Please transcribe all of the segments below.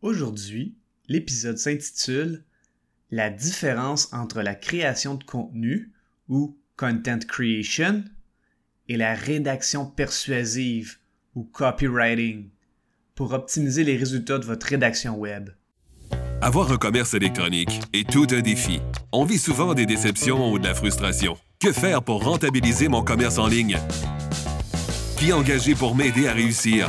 Aujourd'hui, l'épisode s'intitule La différence entre la création de contenu ou content creation et la rédaction persuasive ou copywriting pour optimiser les résultats de votre rédaction web. Avoir un commerce électronique est tout un défi. On vit souvent des déceptions ou de la frustration. Que faire pour rentabiliser mon commerce en ligne? Qui engager pour m'aider à réussir?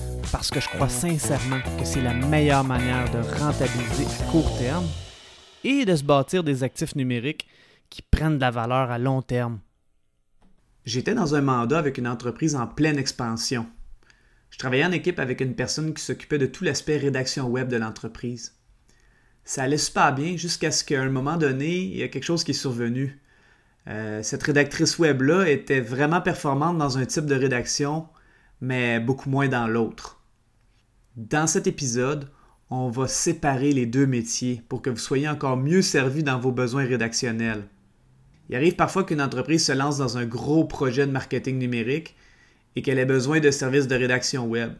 parce que je crois sincèrement que c'est la meilleure manière de rentabiliser à court terme et de se bâtir des actifs numériques qui prennent de la valeur à long terme. J'étais dans un mandat avec une entreprise en pleine expansion. Je travaillais en équipe avec une personne qui s'occupait de tout l'aspect rédaction web de l'entreprise. Ça allait super bien jusqu'à ce qu'à un moment donné, il y a quelque chose qui est survenu. Euh, cette rédactrice web-là était vraiment performante dans un type de rédaction, mais beaucoup moins dans l'autre. Dans cet épisode, on va séparer les deux métiers pour que vous soyez encore mieux servi dans vos besoins rédactionnels. Il arrive parfois qu'une entreprise se lance dans un gros projet de marketing numérique et qu'elle ait besoin de services de rédaction web.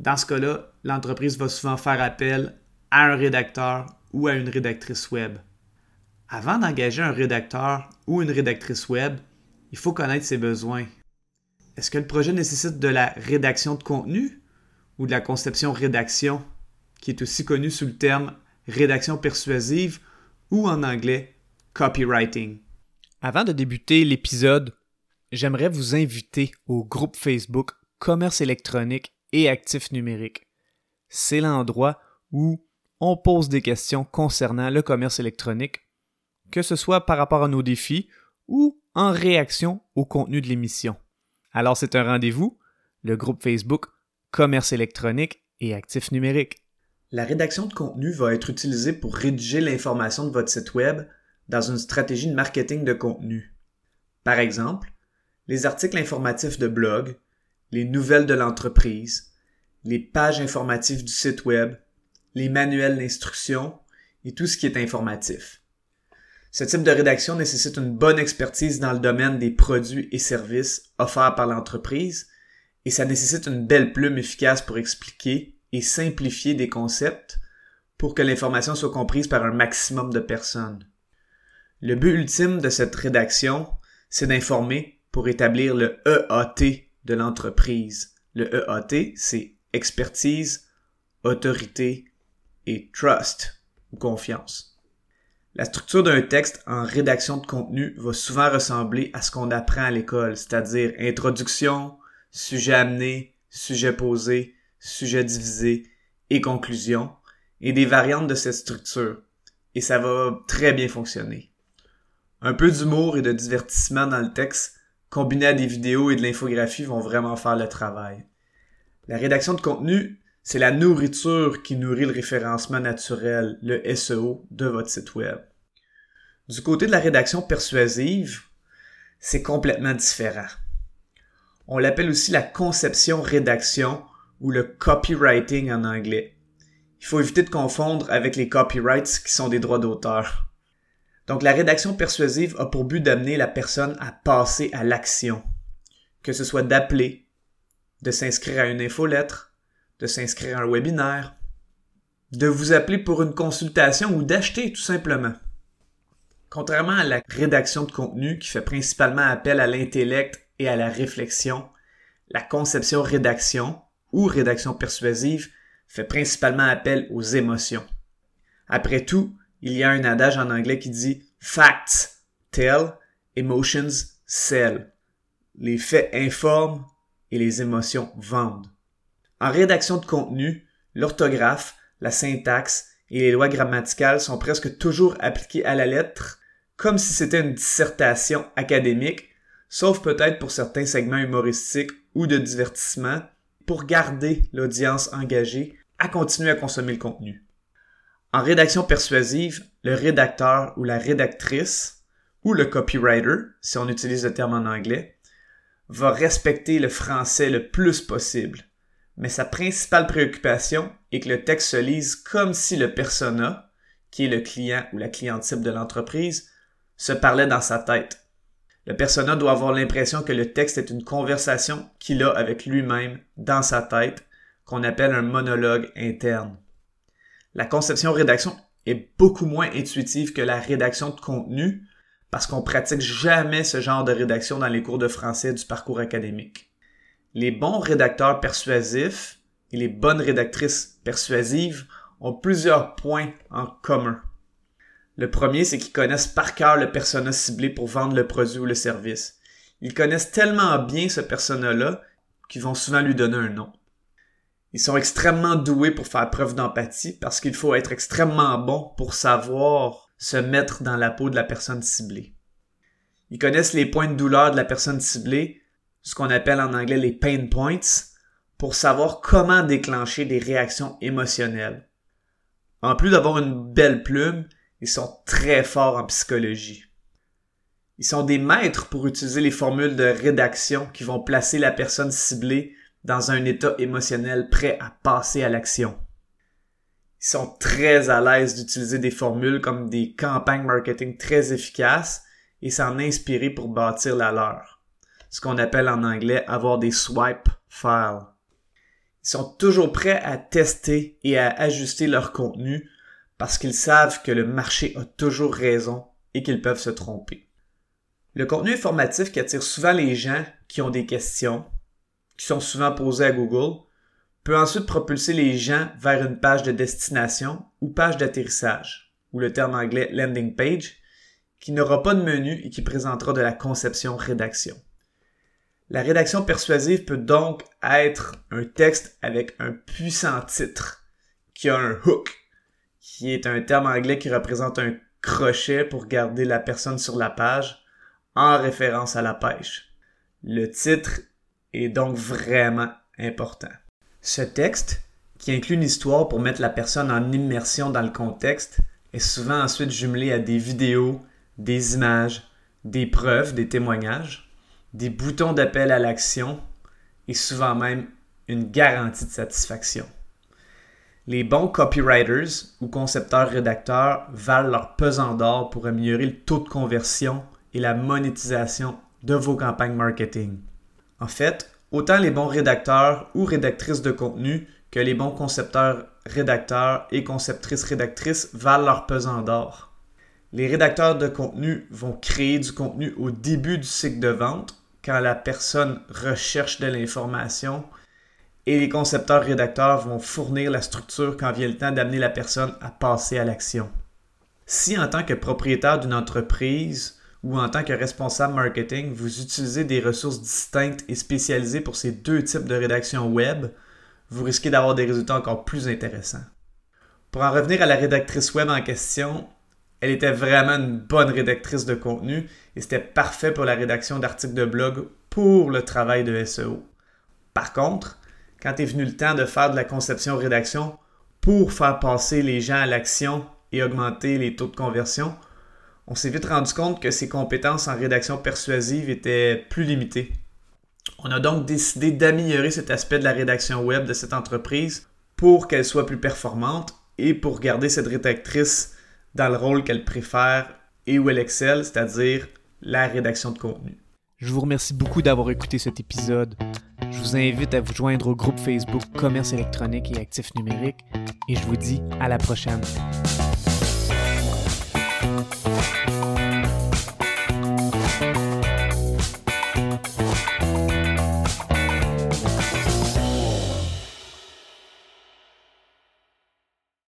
Dans ce cas-là, l'entreprise va souvent faire appel à un rédacteur ou à une rédactrice web. Avant d'engager un rédacteur ou une rédactrice web, il faut connaître ses besoins. Est-ce que le projet nécessite de la rédaction de contenu ou de la conception-rédaction, qui est aussi connue sous le terme rédaction persuasive ou en anglais copywriting. Avant de débuter l'épisode, j'aimerais vous inviter au groupe Facebook Commerce électronique et actifs numériques. C'est l'endroit où on pose des questions concernant le commerce électronique, que ce soit par rapport à nos défis ou en réaction au contenu de l'émission. Alors c'est un rendez-vous, le groupe Facebook commerce électronique et actifs numériques. La rédaction de contenu va être utilisée pour rédiger l'information de votre site Web dans une stratégie de marketing de contenu. Par exemple, les articles informatifs de blog, les nouvelles de l'entreprise, les pages informatives du site Web, les manuels d'instruction et tout ce qui est informatif. Ce type de rédaction nécessite une bonne expertise dans le domaine des produits et services offerts par l'entreprise et ça nécessite une belle plume efficace pour expliquer et simplifier des concepts pour que l'information soit comprise par un maximum de personnes. Le but ultime de cette rédaction, c'est d'informer pour établir le EAT de l'entreprise. Le EAT, c'est expertise, autorité et trust ou confiance. La structure d'un texte en rédaction de contenu va souvent ressembler à ce qu'on apprend à l'école, c'est-à-dire introduction, sujet amené, sujet posé, sujet divisé et conclusion, et des variantes de cette structure. Et ça va très bien fonctionner. Un peu d'humour et de divertissement dans le texte, combiné à des vidéos et de l'infographie, vont vraiment faire le travail. La rédaction de contenu, c'est la nourriture qui nourrit le référencement naturel, le SEO, de votre site web. Du côté de la rédaction persuasive, c'est complètement différent. On l'appelle aussi la conception-rédaction ou le copywriting en anglais. Il faut éviter de confondre avec les copyrights qui sont des droits d'auteur. Donc la rédaction persuasive a pour but d'amener la personne à passer à l'action, que ce soit d'appeler, de s'inscrire à une infolettre, de s'inscrire à un webinaire, de vous appeler pour une consultation ou d'acheter tout simplement. Contrairement à la rédaction de contenu qui fait principalement appel à l'intellect et à la réflexion, la conception-rédaction ou rédaction persuasive fait principalement appel aux émotions. Après tout, il y a un adage en anglais qui dit Facts tell, emotions sell. Les faits informent et les émotions vendent. En rédaction de contenu, l'orthographe, la syntaxe et les lois grammaticales sont presque toujours appliquées à la lettre, comme si c'était une dissertation académique sauf peut-être pour certains segments humoristiques ou de divertissement, pour garder l'audience engagée à continuer à consommer le contenu. En rédaction persuasive, le rédacteur ou la rédactrice, ou le copywriter, si on utilise le terme en anglais, va respecter le français le plus possible. Mais sa principale préoccupation est que le texte se lise comme si le persona, qui est le client ou la cliente type de l'entreprise, se parlait dans sa tête. Le persona doit avoir l'impression que le texte est une conversation qu'il a avec lui-même dans sa tête, qu'on appelle un monologue interne. La conception-rédaction est beaucoup moins intuitive que la rédaction de contenu parce qu'on pratique jamais ce genre de rédaction dans les cours de français du parcours académique. Les bons rédacteurs persuasifs et les bonnes rédactrices persuasives ont plusieurs points en commun. Le premier, c'est qu'ils connaissent par cœur le persona ciblé pour vendre le produit ou le service. Ils connaissent tellement bien ce persona-là qu'ils vont souvent lui donner un nom. Ils sont extrêmement doués pour faire preuve d'empathie parce qu'il faut être extrêmement bon pour savoir se mettre dans la peau de la personne ciblée. Ils connaissent les points de douleur de la personne ciblée, ce qu'on appelle en anglais les pain points, pour savoir comment déclencher des réactions émotionnelles. En plus d'avoir une belle plume, ils sont très forts en psychologie. Ils sont des maîtres pour utiliser les formules de rédaction qui vont placer la personne ciblée dans un état émotionnel prêt à passer à l'action. Ils sont très à l'aise d'utiliser des formules comme des campagnes marketing très efficaces et s'en inspirer pour bâtir la leur. Ce qu'on appelle en anglais avoir des swipe files. Ils sont toujours prêts à tester et à ajuster leur contenu parce qu'ils savent que le marché a toujours raison et qu'ils peuvent se tromper. Le contenu informatif qui attire souvent les gens qui ont des questions, qui sont souvent posées à Google, peut ensuite propulser les gens vers une page de destination ou page d'atterrissage, ou le terme anglais landing page, qui n'aura pas de menu et qui présentera de la conception-rédaction. La rédaction persuasive peut donc être un texte avec un puissant titre, qui a un hook, qui est un terme anglais qui représente un crochet pour garder la personne sur la page en référence à la pêche. Le titre est donc vraiment important. Ce texte, qui inclut une histoire pour mettre la personne en immersion dans le contexte, est souvent ensuite jumelé à des vidéos, des images, des preuves, des témoignages, des boutons d'appel à l'action et souvent même une garantie de satisfaction. Les bons copywriters ou concepteurs-rédacteurs valent leur pesant d'or pour améliorer le taux de conversion et la monétisation de vos campagnes marketing. En fait, autant les bons rédacteurs ou rédactrices de contenu que les bons concepteurs, rédacteurs et conceptrices rédactrices valent leur pesant d'or. Les rédacteurs de contenu vont créer du contenu au début du cycle de vente, quand la personne recherche de l'information et les concepteurs-rédacteurs vont fournir la structure quand vient le temps d'amener la personne à passer à l'action. Si en tant que propriétaire d'une entreprise ou en tant que responsable marketing, vous utilisez des ressources distinctes et spécialisées pour ces deux types de rédaction web, vous risquez d'avoir des résultats encore plus intéressants. Pour en revenir à la rédactrice web en question, elle était vraiment une bonne rédactrice de contenu et c'était parfait pour la rédaction d'articles de blog pour le travail de SEO. Par contre, quand est venu le temps de faire de la conception-rédaction pour faire passer les gens à l'action et augmenter les taux de conversion, on s'est vite rendu compte que ses compétences en rédaction persuasive étaient plus limitées. On a donc décidé d'améliorer cet aspect de la rédaction web de cette entreprise pour qu'elle soit plus performante et pour garder cette rédactrice dans le rôle qu'elle préfère et où elle excelle, c'est-à-dire la rédaction de contenu. Je vous remercie beaucoup d'avoir écouté cet épisode. Je vous invite à vous joindre au groupe Facebook Commerce électronique et actifs numériques et je vous dis à la prochaine.